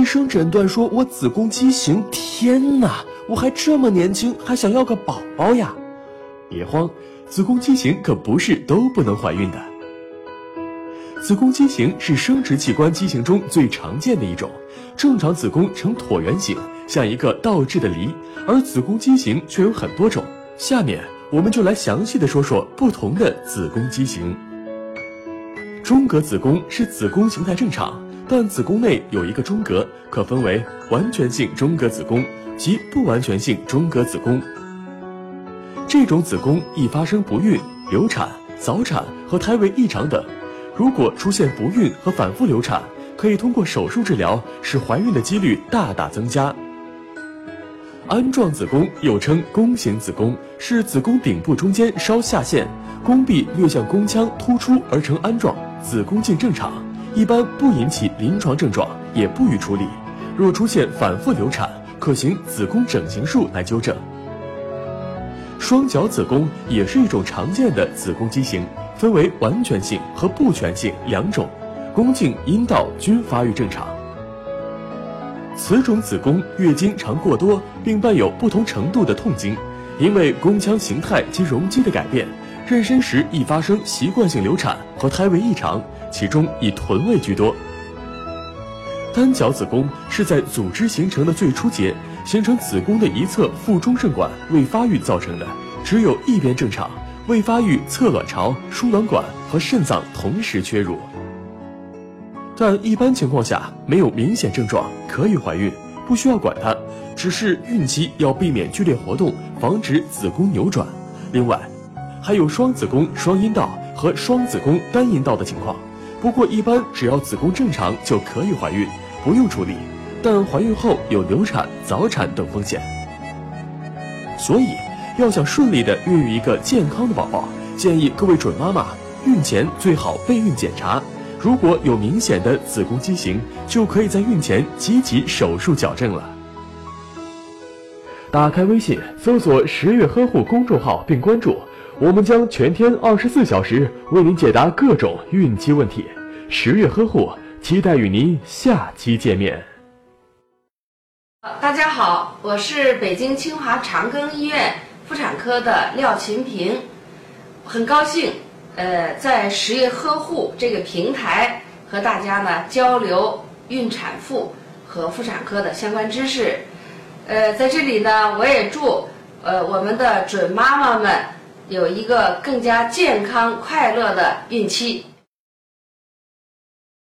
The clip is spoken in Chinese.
医生诊断说我子宫畸形，天哪！我还这么年轻，还想要个宝宝呀？别慌，子宫畸形可不是都不能怀孕的。子宫畸形是生殖器官畸形中最常见的一种，正常子宫呈椭圆形，像一个倒置的梨，而子宫畸形却有很多种。下面我们就来详细的说说不同的子宫畸形。中隔子宫是子宫形态正常，但子宫内有一个中隔，可分为完全性中隔子宫。及不完全性中隔子宫，这种子宫易发生不孕、流产、早产和胎位异常等。如果出现不孕和反复流产，可以通过手术治疗，使怀孕的几率大大增加。鞍状子宫又称弓形子宫，是子宫顶部中间稍下陷，宫壁略向宫腔突出而成鞍状，子宫颈正常，一般不引起临床症状，也不予处理。若出现反复流产，可行子宫整形术来纠正。双角子宫也是一种常见的子宫畸形，分为完全性和不全性两种，宫颈、阴道均发育正常。此种子宫月经常过多，并伴有不同程度的痛经，因为宫腔形态及容积的改变，妊娠时易发生习惯性流产和胎位异常，其中以臀位居多。单角子宫是在组织形成的最初节，形成子宫的一侧腹中肾管未发育造成的，只有一边正常，未发育侧卵巢、输卵管和肾脏同时缺乳。但一般情况下没有明显症状，可以怀孕，不需要管它，只是孕期要避免剧烈活动，防止子宫扭转。另外，还有双子宫双阴道和双子宫单阴道的情况。不过，一般只要子宫正常就可以怀孕，不用处理。但怀孕后有流产、早产等风险，所以要想顺利的孕育一个健康的宝宝，建议各位准妈妈孕前最好备孕检查。如果有明显的子宫畸形，就可以在孕前积极手术矫正了。打开微信，搜索“十月呵护”公众号并关注。我们将全天二十四小时为您解答各种孕期问题，十月呵护，期待与您下期见面。大家好，我是北京清华长庚医院妇产科的廖琴平，很高兴，呃，在十月呵护这个平台和大家呢交流孕产妇和妇产科的相关知识，呃，在这里呢，我也祝呃我们的准妈妈们。有一个更加健康快乐的孕期。